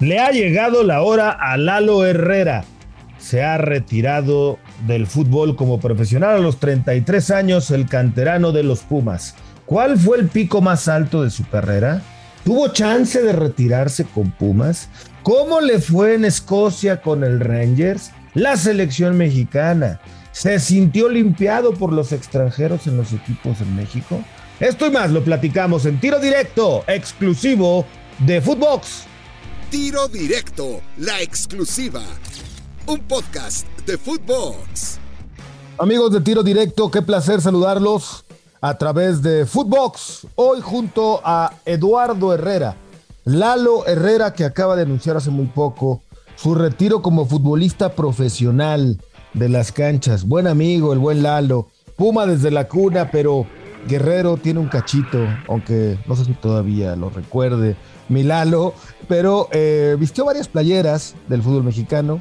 Le ha llegado la hora a Lalo Herrera. Se ha retirado del fútbol como profesional a los 33 años, el canterano de los Pumas. ¿Cuál fue el pico más alto de su carrera? ¿Tuvo chance de retirarse con Pumas? ¿Cómo le fue en Escocia con el Rangers? La selección mexicana. ¿Se sintió limpiado por los extranjeros en los equipos en México? Esto y más lo platicamos en tiro directo, exclusivo de Footbox. Tiro Directo, la exclusiva. Un podcast de Footbox. Amigos de Tiro Directo, qué placer saludarlos a través de Footbox. Hoy junto a Eduardo Herrera, Lalo Herrera que acaba de anunciar hace muy poco su retiro como futbolista profesional de las canchas. Buen amigo, el buen Lalo. Puma desde la cuna, pero Guerrero tiene un cachito, aunque no sé si todavía lo recuerde Milalo, pero eh, vistió varias playeras del fútbol mexicano.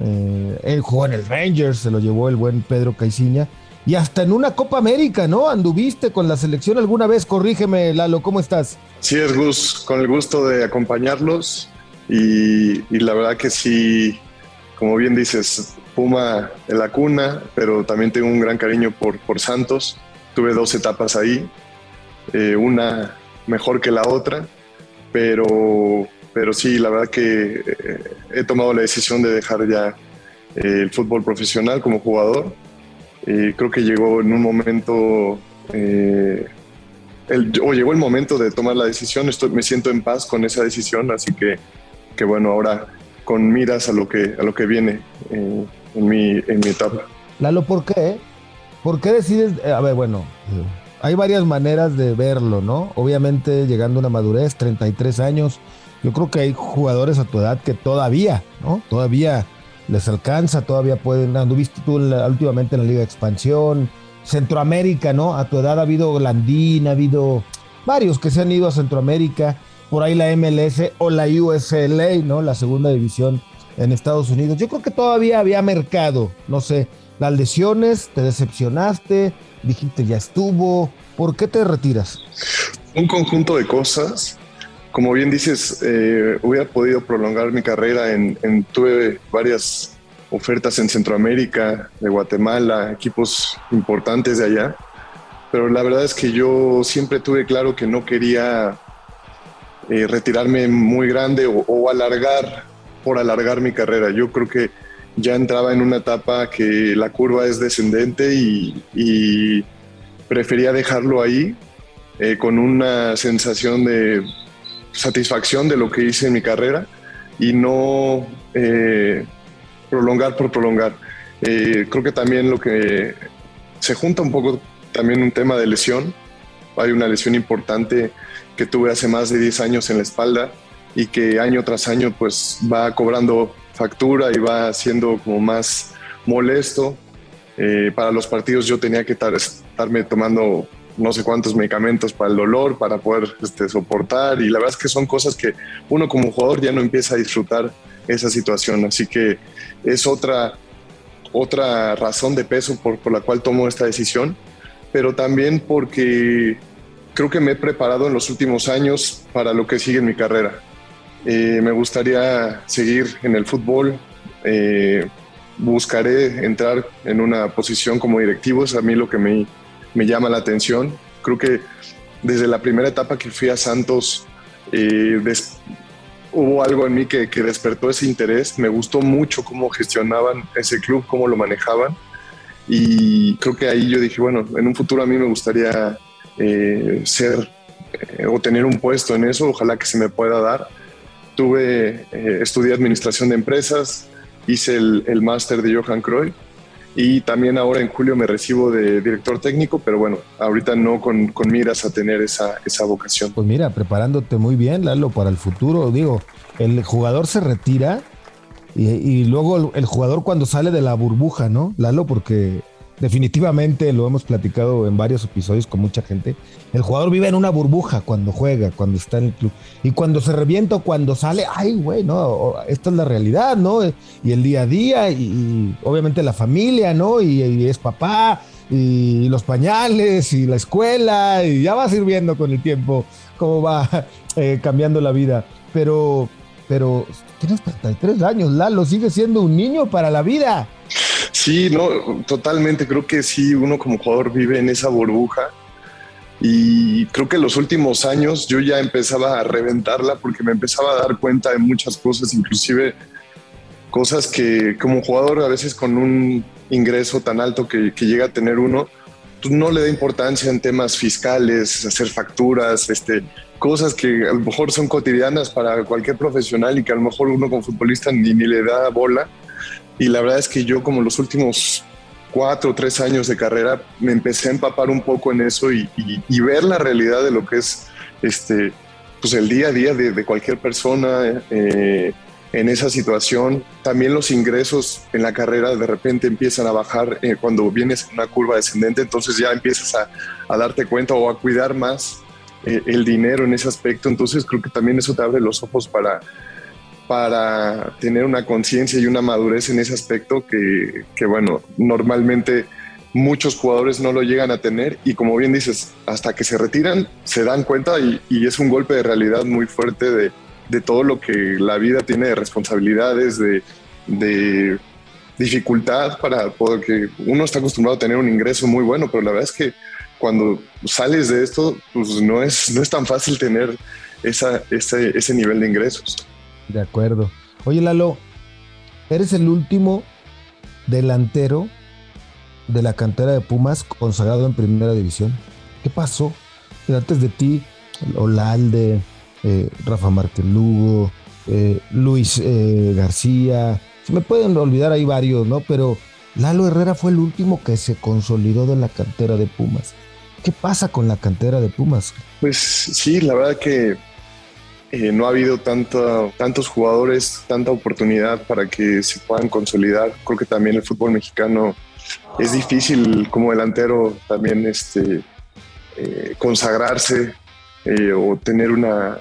Eh, él jugó en el Rangers, se lo llevó el buen Pedro Caiciña. Y hasta en una Copa América, ¿no? Anduviste con la selección alguna vez. Corrígeme, Lalo, ¿cómo estás? Sí, es Gus, con el gusto de acompañarlos. Y, la verdad que sí, como bien dices, Puma en la cuna, pero también tengo un gran cariño por, Santos. Tuve dos etapas ahí, eh, una mejor que la otra pero, pero sí, la verdad que eh, he tomado la decisión de dejar ya eh, el fútbol profesional como jugador. creo que llegó en un momento, eh, o llegó el momento de tomar la decisión. Estoy, me siento en paz con esa decisión, así que, que bueno, ahora con miras a lo que, a lo que viene en, mi, en mi etapa. Lalo, ¿por qué? ¿Por qué decides? A ver, bueno, hay varias maneras de verlo, ¿no? Obviamente llegando a una madurez, 33 años, yo creo que hay jugadores a tu edad que todavía, ¿no? Todavía les alcanza, todavía pueden, anduviste tú últimamente en la Liga de Expansión, Centroamérica, ¿no? A tu edad ha habido Landín, ha habido varios que se han ido a Centroamérica, por ahí la MLS o la USLA, ¿no? La segunda división en Estados Unidos. Yo creo que todavía había mercado, no sé, las lesiones, te decepcionaste, dijiste ya estuvo, ¿por qué te retiras? Un conjunto de cosas. Como bien dices, eh, hubiera podido prolongar mi carrera en, tuve varias ofertas en Centroamérica, de Guatemala, equipos importantes de allá, pero la verdad es que yo siempre tuve claro que no quería eh, retirarme muy grande o, o alargar por alargar mi carrera. Yo creo que ya entraba en una etapa que la curva es descendente y, prefería dejarlo ahí eh, con una sensación de satisfacción de lo que hice en mi carrera y no eh, prolongar por prolongar. Eh, creo que también lo que se junta un poco también un tema de lesión. Hay una lesión importante que tuve hace más de 10 años en la espalda y que año tras año pues va cobrando factura y va siendo como más molesto. Eh, para los partidos yo tenía que estarme tomando no sé cuántos medicamentos para el dolor, para poder este, soportar y la verdad es que son cosas que uno como jugador ya no empieza a disfrutar esa situación. Así que es otra, otra razón de peso por, por la cual tomo esta decisión, pero también porque creo que me he preparado en los últimos años para lo que sigue en mi carrera. Eh, me gustaría seguir en el fútbol. Eh, buscaré entrar en una posición como directivo, es a mí lo que me, me, llama la atención. Creo que desde la primera etapa que fui a Santos, eh, hubo algo en mí que, que, despertó ese interés. Me gustó mucho cómo gestionaban ese club, cómo lo manejaban. Y creo que ahí yo dije, bueno, en un futuro a mí me gustaría ser o tener un puesto en eso, ojalá que se me pueda dar tuve, eh, estudié administración de empresas, hice el, el máster de Johan Cruyff y también ahora en julio me recibo de director técnico, pero bueno, ahorita no con, con miras a tener esa, esa vocación. Pues mira, preparándote muy bien, Lalo, para el futuro. Digo, el jugador se retira y, y luego el, el, jugador cuando sale de la burbuja, ¿no? Lalo, porque definitivamente lo hemos platicado en varios episodios con mucha gente. El jugador vive en una burbuja cuando juega, cuando está en el club. Y cuando se revienta o cuando sale, ay, güey, no, esta es la realidad, ¿no? Y el día a día, y, obviamente la familia, ¿no? Y, es papá, y los pañales, y la escuela, y ya vas viendo con el tiempo cómo va eh, cambiando la vida. Pero pero tienes 33 años, Lalo, sigue siendo un niño para la vida. Sí, no, totalmente. Creo que sí, uno como jugador vive en esa burbuja. Y creo que en los últimos años yo ya empezaba a reventarla porque me empezaba a dar cuenta de muchas cosas, inclusive cosas que como jugador a veces con un ingreso tan alto que, llega a tener uno, no le da importancia en temas fiscales, hacer facturas, este, cosas que a lo mejor son cotidianas para cualquier profesional y que a lo mejor uno como futbolista ni, ni le da bola. Y la verdad es que yo como los últimos cuatro o tres años de carrera me empecé a empapar un poco en eso y, ver la realidad de lo que es este, pues el día a día de, cualquier persona eh, en esa situación. También los ingresos en la carrera de repente empiezan a bajar eh, cuando vienes en una curva descendente, entonces ya empiezas a, darte cuenta o a cuidar más eh, el dinero en ese aspecto. Entonces creo que también eso te abre los ojos para, para tener una conciencia y una madurez en ese aspecto que, que, bueno, normalmente muchos jugadores no lo llegan a tener y como bien dices, hasta que se retiran se dan cuenta y, y es un golpe de realidad muy fuerte de, de, todo lo que la vida tiene de responsabilidades, de, dificultad para poder que uno está acostumbrado a tener un ingreso muy bueno, pero la verdad es que cuando sales de esto, pues no es, no es tan fácil tener esa, ese, ese nivel de ingresos. De acuerdo. Oye, Lalo, eres el último delantero de la cantera de Pumas consagrado en primera división. ¿Qué pasó? Antes de ti, Olalde, eh, Rafa Márquez Lugo, eh, Luis eh, García, se me pueden olvidar ahí varios, ¿no? Pero Lalo Herrera fue el último que se consolidó de la cantera de Pumas. ¿Qué pasa con la cantera de Pumas? Pues sí, la verdad que no ha habido tanto, tantos jugadores, tanta oportunidad para que se puedan consolidar. Creo que también el fútbol mexicano es difícil como delantero también este, consagrarse o tener una,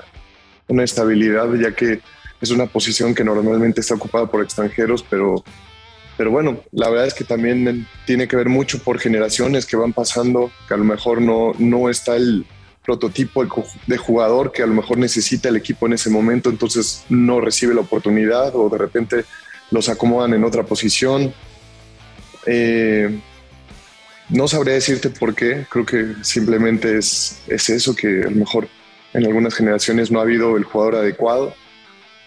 una estabilidad, ya que es una posición que normalmente está ocupada por extranjeros, pero pero bueno, la verdad es que también tiene que ver mucho por generaciones que van pasando, que a lo mejor no, no está el prototipo de jugador que a lo mejor necesita el equipo en ese momento, entonces no recibe la oportunidad o de repente los acomodan en otra posición. Eh, no sabré decirte por qué, creo que simplemente es, es eso, que a lo mejor en algunas generaciones no ha habido el jugador adecuado,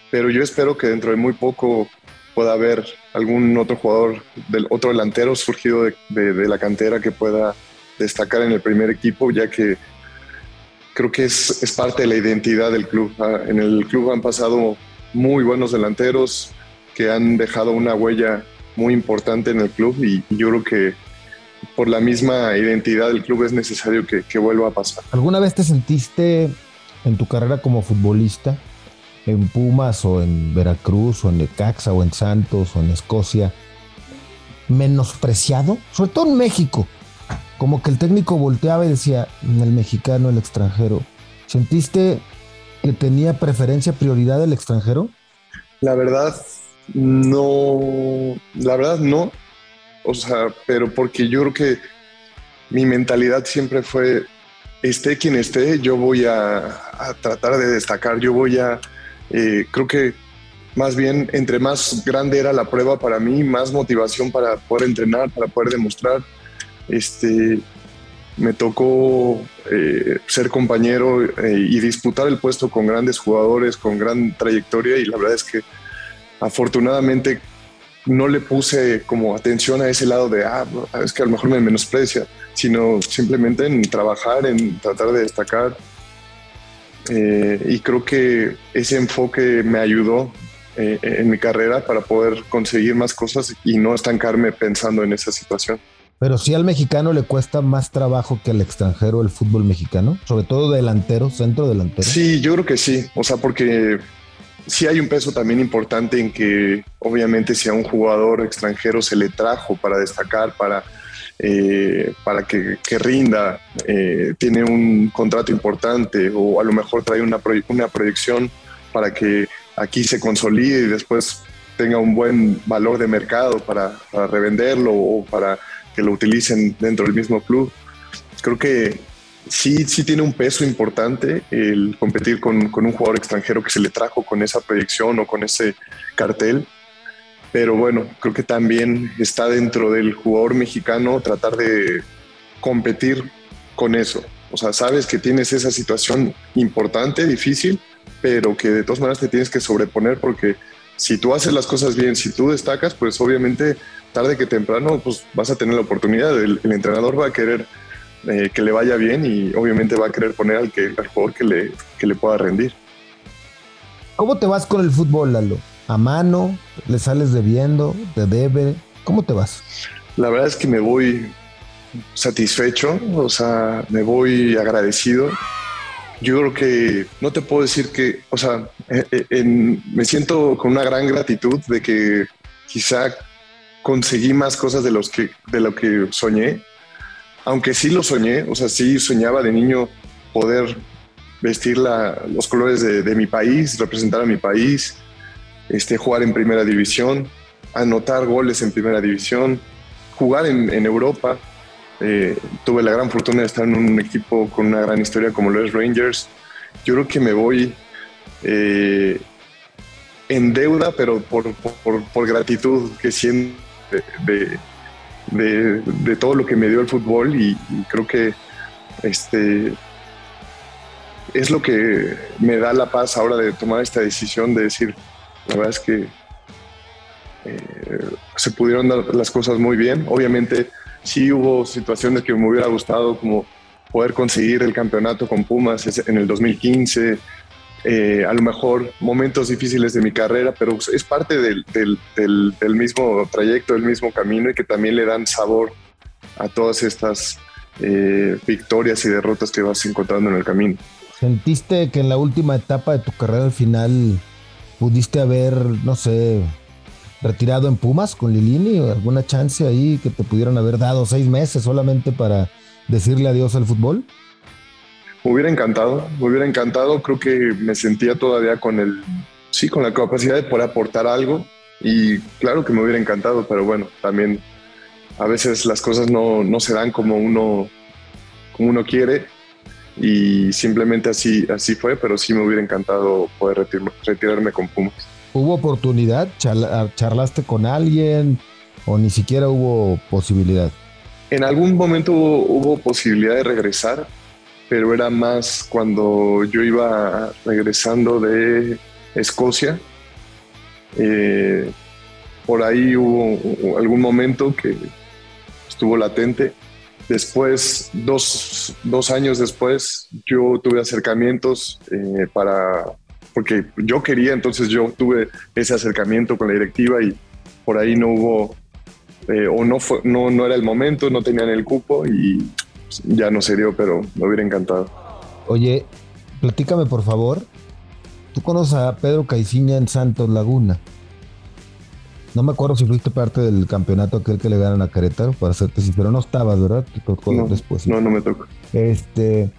pero yo espero que dentro de muy poco pueda haber algún otro jugador, del otro delantero surgido de, la cantera que pueda destacar en el primer equipo, ya que creo que es, es parte de la identidad del club. Ah, en el club han pasado muy buenos delanteros que han dejado una huella muy importante en el club y, yo creo que por la misma identidad del club es necesario que, que vuelva a pasar. ¿Alguna vez te sentiste en tu carrera como futbolista en Pumas o en Veracruz o en Necaxa o en Santos o en Escocia menospreciado, sobre todo en México, como que el técnico volteaba y decía, el mexicano, el extranjero. ¿Sentiste que tenía preferencia, prioridad el extranjero? La verdad, no, la verdad no. O sea, pero porque yo creo que mi mentalidad siempre fue, esté quien esté, yo voy a, tratar de destacar, yo voy a, eh, creo que más bien entre más grande era la prueba para mí, más motivación para poder entrenar, para poder demostrar. Este, me tocó eh, ser compañero eh, y disputar el puesto con grandes jugadores, con gran trayectoria y la verdad es que afortunadamente no le puse como atención a ese lado de, ah, es que a lo mejor me menosprecia, sino simplemente en trabajar, en tratar de destacar, eh, y creo que ese enfoque me ayudó eh, en mi carrera para poder conseguir más cosas y no estancarme pensando en esa situación. Pero si al mexicano le cuesta más trabajo que al extranjero el fútbol mexicano, sobre todo delantero, centro delantero. Sí, yo creo que sí, o sea, porque sí hay un peso también importante en que obviamente si a un jugador extranjero se le trajo para destacar, para eh, para que, rinda, eh, tiene un contrato importante o a lo mejor trae una, una proyección para que aquí se consolide y después tenga un buen valor de mercado para, revenderlo o para que lo utilicen dentro del mismo club. Creo que sí, sí tiene un peso importante el competir con, con, un jugador extranjero que se le trajo con esa proyección o con ese cartel. Pero bueno, creo que también está dentro del jugador mexicano tratar de competir con eso. O sea, sabes que tienes esa situación importante, difícil, pero que de todas maneras te tienes que sobreponer porque si tú haces las cosas bien, si tú destacas, pues obviamente tarde que temprano pues vas a tener la oportunidad. El, entrenador va a querer eh, que le vaya bien y obviamente va a querer poner al, que, al jugador que le, que le pueda rendir. ¿Cómo te vas con el fútbol, Lalo? ¿A mano? ¿Le sales debiendo? ¿Te debe? ¿Cómo te vas? La verdad es que me voy satisfecho, o sea, me voy agradecido. Yo creo que no te puedo decir que, o sea, eh, eh, me siento con una gran gratitud de que quizá conseguí más cosas de, los que, de lo que soñé, aunque sí lo soñé, o sea, sí soñaba de niño poder vestir los colores de, mi país, representar a mi país, este, jugar en primera división, anotar goles en primera división, jugar en, Europa. Eh, tuve la gran fortuna de estar en un equipo con una gran historia como los Rangers. Yo creo que me voy eh, en deuda, pero por, por, por gratitud que siento de, todo lo que me dio el fútbol y, creo que este, es lo que me da la paz ahora de tomar esta decisión de decir, la verdad es que eh, se pudieron dar las cosas muy bien. Obviamente sí hubo situaciones que me hubiera gustado como poder conseguir el campeonato con Pumas en el 2015, eh, a lo mejor momentos difíciles de mi carrera, pero es parte del, mismo trayecto, del mismo camino y que también le dan sabor a todas estas eh, victorias y derrotas que vas encontrando en el camino. ¿Sentiste que en la última etapa de tu carrera al final pudiste haber, no sé, retirado en Pumas con Lilini o alguna chance ahí que te pudieran haber dado seis meses solamente para decirle adiós al fútbol? Me hubiera encantado, me hubiera encantado. Creo que me sentía todavía con el, sí, con la capacidad de poder aportar algo. Y claro que me hubiera encantado, pero bueno, también a veces las cosas no, no se dan como uno, como uno quiere. Y simplemente así, así fue, pero sí me hubiera encantado poder retirarme con Pumas. ¿Hubo oportunidad? ¿Charlaste con alguien o ni siquiera hubo posibilidad? En algún momento hubo posibilidad de regresar, pero era más cuando yo iba regresando de Escocia. Eh, por ahí hubo algún momento que estuvo latente. Después, dos, años después, yo tuve acercamientos eh, para, porque yo quería, entonces yo tuve ese acercamiento con la directiva y por ahí no hubo, eh, o no, fue, no, no era el momento, no tenían el cupo y ya no se dio, pero me hubiera encantado. Oye, platícame por favor. Tú conoces a Pedro Caiciña en Santos Laguna. No me acuerdo si fuiste parte del campeonato aquel que le ganan a Querétaro, para hacerte pero no estabas, ¿verdad? no, después. No, no me tocó. Este,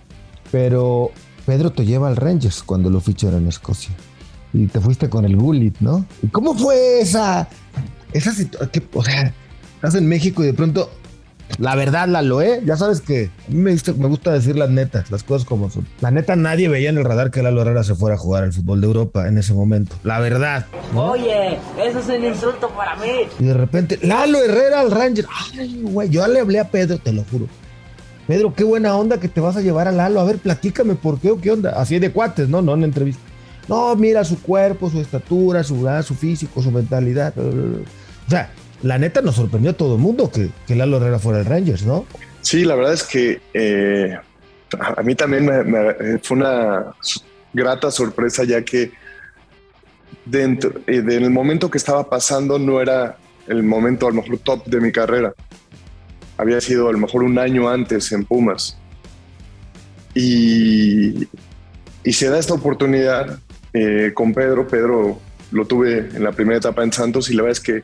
pero Pedro te lleva al Rangers cuando lo ficharon en Escocia. Y te fuiste con el Gullit, ¿no? ¿Y cómo fue esa, esa situación? O sea, estás en México y de pronto la verdad, la loé, ya sabes que a mí me, gusta decir las netas, las cosas como son. La neta, nadie veía en el radar que Lalo Herrera se fuera a jugar al fútbol de Europa en ese momento. La verdad. Oye, eso es un insulto para mí. Y de repente, Lalo Herrera al Ranger. Ay, güey, yo le hablé a Pedro, te lo juro. Pedro, qué buena onda que te vas a llevar a Lalo. A ver, platícame por qué o qué onda. Así de cuates, ¿no? No en entrevista. No, mira su cuerpo, su estatura, su, su físico, su mentalidad. O sea, la neta nos sorprendió a todo el mundo que, que Lalo Herrera fuera el Rangers, ¿no? Sí, la verdad es que eh, a mí también me, fue una grata sorpresa ya que dentro eh, del momento que estaba pasando no era el momento a lo mejor top de mi carrera. Había sido a lo mejor un año antes en Pumas. Y, y se da esta oportunidad eh, con Pedro. Pedro lo tuve en la primera etapa en Santos y la verdad es que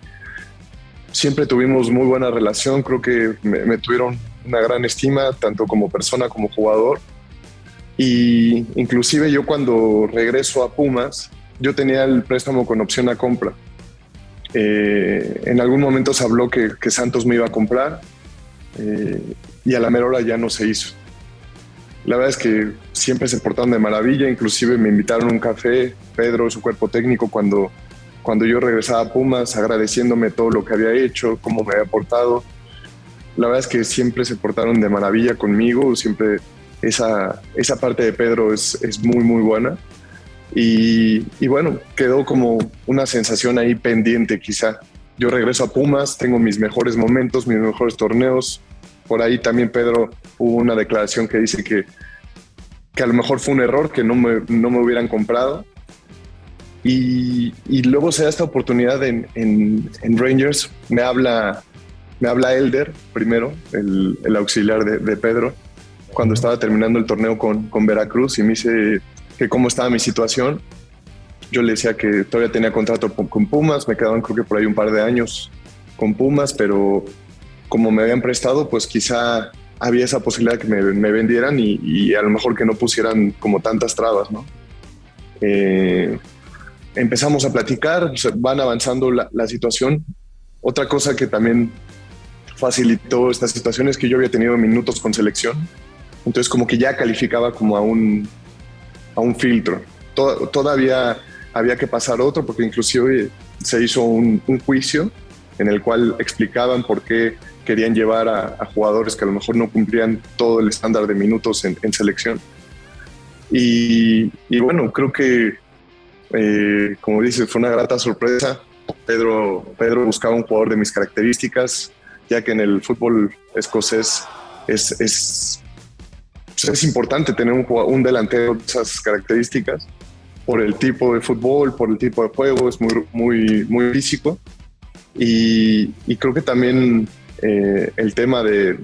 siempre tuvimos muy buena relación, creo que me, tuvieron una gran estima, tanto como persona como jugador. Y inclusive yo cuando regreso a Pumas, yo tenía el préstamo con opción a compra. Eh, en algún momento se habló que, Santos me iba a comprar eh, y a la mera hora ya no se hizo. la verdad es que siempre se portaron de maravilla, inclusive me invitaron a un café, Pedro, su cuerpo técnico, cuando, cuando yo regresaba a Pumas, agradeciéndome todo lo que había hecho, cómo me había portado. La verdad es que siempre se portaron de maravilla conmigo, siempre esa, esa parte de Pedro es, es muy, muy buena. Y, y, bueno, quedó como una sensación ahí pendiente quizá. Yo regreso a Pumas, tengo mis mejores momentos, mis mejores torneos. Por ahí también Pedro hubo una declaración que dice que, que a lo mejor fue un error, que no me, no me hubieran comprado. Y, y, luego se da esta oportunidad en, en, en, Rangers. Me habla, me habla Elder primero, el, el auxiliar de, de Pedro cuando estaba terminando el torneo con, con Veracruz y me dice que cómo estaba mi situación. Yo le decía que todavía tenía contrato con Pumas, me quedaban creo que por ahí un par de años con Pumas, pero como me habían prestado, pues quizá había esa posibilidad que me, me vendieran y, y, a lo mejor que no pusieran como tantas trabas, ¿no? Eh, empezamos a platicar, van avanzando la, la situación. Otra cosa que también facilitó esta situación es que yo había tenido minutos con selección entonces como que ya calificaba como a un, a un filtro. todavía había que pasar otro porque inclusive se hizo un, un, juicio en el cual explicaban por qué querían llevar a, a, jugadores que a lo mejor no cumplían todo el estándar de minutos en, en selección. Y, y, bueno, creo que, eh, como dices, fue una grata sorpresa. Pedro, Pedro buscaba un jugador de mis características, ya que en el fútbol escocés es, es es importante tener un, un delantero de esas características por el tipo de fútbol, por el tipo de juego, es muy, muy, muy físico. Y, y creo que también eh, el tema de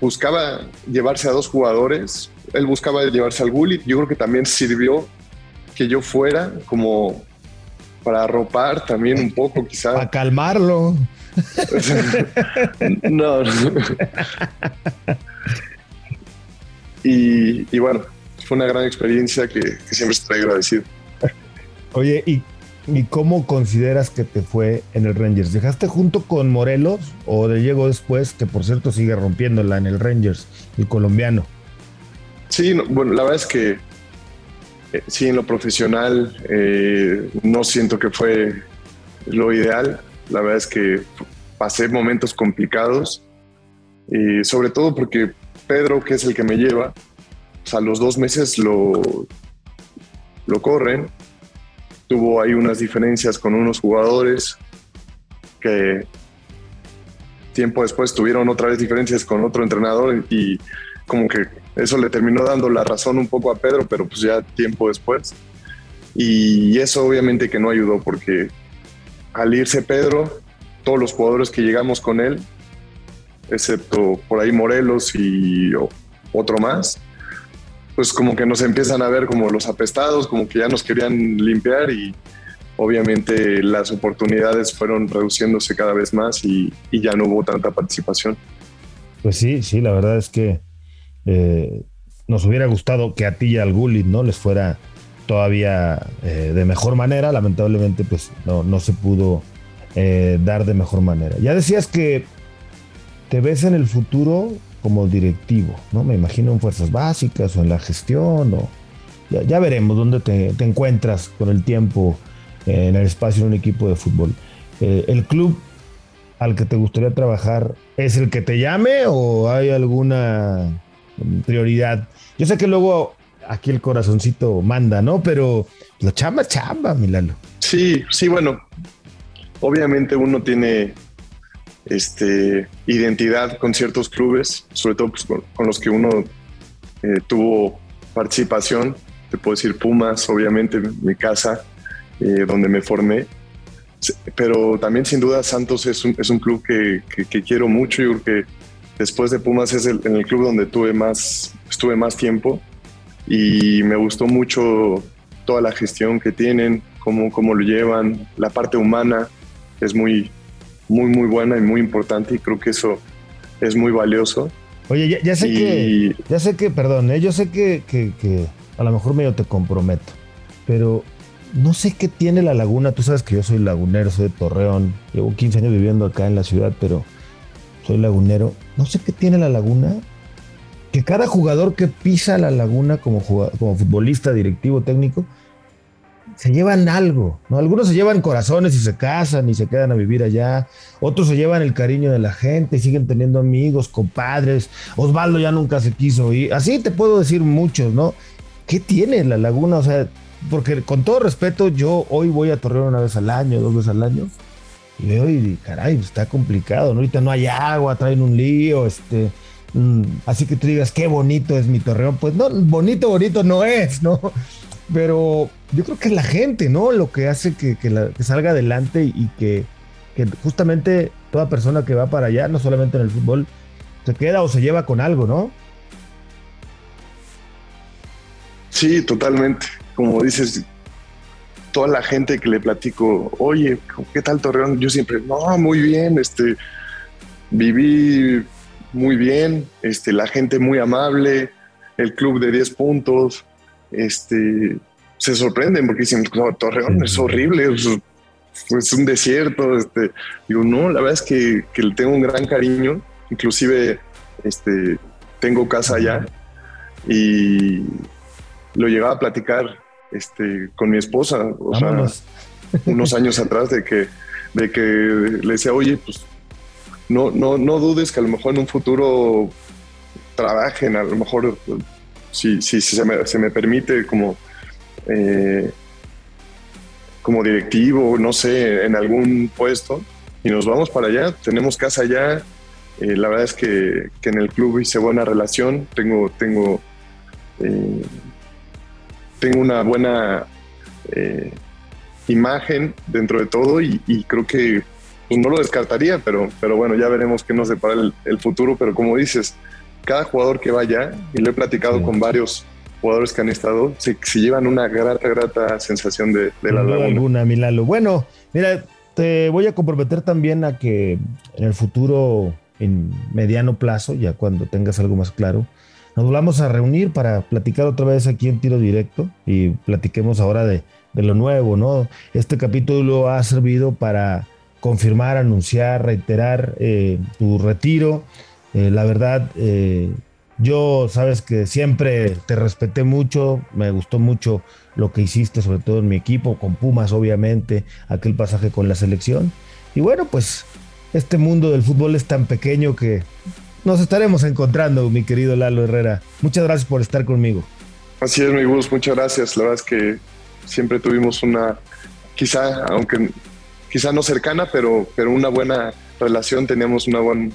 buscaba llevarse a dos jugadores, él buscaba llevarse al Gullit, yo creo que también sirvió que yo fuera como para arropar también un poco quizá. Para calmarlo. no. Y, y, bueno, fue una gran experiencia que, que siempre estoy agradecido. Oye, ¿y, ¿y, cómo consideras que te fue en el Rangers? ¿Dejaste junto con Morelos o le llegó después, que por cierto sigue rompiéndola en el Rangers, el colombiano? Sí, no, bueno, la verdad es que eh, sí, en lo profesional eh, no siento que fue lo ideal. La verdad es que pasé momentos complicados, y sobre todo porque Pedro, que es el que me lleva, a los dos meses lo, lo corren. Tuvo ahí unas diferencias con unos jugadores que tiempo después tuvieron otra vez diferencias con otro entrenador y como que eso le terminó dando la razón un poco a Pedro, pero pues ya tiempo después. Y eso obviamente que no ayudó porque al irse Pedro, todos los jugadores que llegamos con él excepto por ahí Morelos y otro más, pues como que nos empiezan a ver como los apestados, como que ya nos querían limpiar y obviamente las oportunidades fueron reduciéndose cada vez más y, y ya no hubo tanta participación. Pues sí, sí, la verdad es que eh, nos hubiera gustado que a ti y al Gullit no les fuera todavía eh, de mejor manera, lamentablemente pues no, no se pudo eh, dar de mejor manera. Ya decías que te ves en el futuro como directivo, ¿no? Me imagino en fuerzas básicas o en la gestión o ya, veremos dónde te, te, encuentras con el tiempo en el espacio en un equipo de fútbol. ¿El club al que te gustaría trabajar es el que te llame o hay alguna prioridad? Yo sé que luego aquí el corazoncito manda, ¿no? Pero la chamba, chamba, Milano. Sí, sí, bueno, obviamente uno tiene este, identidad con ciertos clubes, sobre todo pues, con, los que uno eh, tuvo participación. Te puedo decir Pumas, obviamente, mi casa, eh, donde me formé. Pero también, sin duda, Santos es un, es un club que, que, que, quiero mucho. Yo creo que después de Pumas es el, en el club donde tuve más, estuve más tiempo y me gustó mucho toda la gestión que tienen, cómo, cómo lo llevan, la parte humana es muy, muy, muy buena y muy importante y creo que eso es muy valioso. Oye, ya, ya sé y... que, ya sé que, perdón, ¿eh? yo sé que, que, que, a lo mejor medio te comprometo, pero no sé qué tiene la laguna. Tú sabes que yo soy lagunero, soy de Torreón, llevo 15 años viviendo acá en la ciudad, pero soy lagunero. No sé qué tiene la laguna que cada jugador que pisa la laguna como, como futbolista, directivo, técnico, se llevan algo, ¿no? Algunos se llevan corazones y se casan y se quedan a vivir allá, otros se llevan el cariño de la gente y siguen teniendo amigos, compadres, Osvaldo ya nunca se quiso ir, así te puedo decir muchos, ¿no? ¿Qué tiene la laguna? O sea, porque con todo respeto, yo hoy voy a Torreón una vez al año, dos veces al año, y veo y caray, está complicado, ¿no? Ahorita no hay agua, traen un lío, este... Mm, así que tú digas, qué bonito es mi Torreón. Pues no, bonito, bonito no es, ¿no? Pero yo creo que es la gente, ¿no? Lo que hace que, salga adelante y que, justamente toda persona que va para allá, no solamente en el fútbol, se queda o se lleva con algo, ¿no? Sí, totalmente. Como dices, toda la gente que le platico, oye, ¿qué tal Torreón? Yo siempre, no, muy bien, este, viví muy bien, este, la gente muy amable, el club de 10 puntos, este, se sorprenden porque dicen, Torreón es horrible, es, un desierto. Este. Digo, no, la verdad es que, le tengo un gran cariño, inclusive este, tengo casa allá y lo llegaba a platicar este, con mi esposa, o sea, unos años atrás de que, de que le decía, oye, pues no, no, no dudes que a lo mejor en un futuro trabajen, a lo mejor si, si, se, me, se, me, permite como, eh, como directivo, no sé, en algún puesto, y nos vamos para allá, tenemos casa allá, eh, la verdad es que, que, en el club hice buena relación, tengo, tengo, eh, tengo una buena imagen dentro de todo y, creo que pues, no lo descartaría, pero, pero bueno, ya veremos qué nos depara el, el futuro, pero como dices, cada jugador que vaya, y lo he platicado con varios jugadores que han estado, se, llevan una grata, grata sensación de, la laguna. alguna, Milalo. Bueno, mira, te voy a comprometer también a que en el futuro, en mediano plazo, ya cuando tengas algo más claro, nos volvamos a reunir para platicar otra vez aquí en tiro directo y platiquemos ahora de, lo nuevo, ¿no? Este capítulo ha servido para confirmar, anunciar, reiterar eh, tu retiro eh, la verdad, eh, yo sabes que siempre te respeté mucho, me gustó mucho lo que hiciste, sobre todo en mi equipo, con Pumas, obviamente, aquel pasaje con la selección. Y bueno, pues este mundo del fútbol es tan pequeño que nos estaremos encontrando, mi querido Lalo Herrera. Muchas gracias por estar conmigo. Así es, mi Gus, muchas gracias. La verdad es que siempre tuvimos una, quizá, aunque quizá no cercana, pero, pero una buena relación, teníamos una buena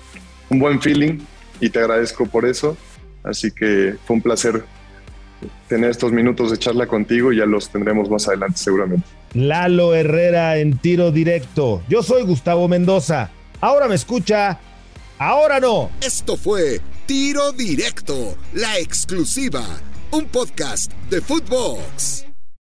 un buen feeling y te agradezco por eso. Así que fue un placer tener estos minutos de charla contigo y ya los tendremos más adelante seguramente. Lalo Herrera en tiro directo. Yo soy Gustavo Mendoza. Ahora me escucha, ahora no. Esto fue Tiro Directo, la exclusiva, un podcast de Footbox.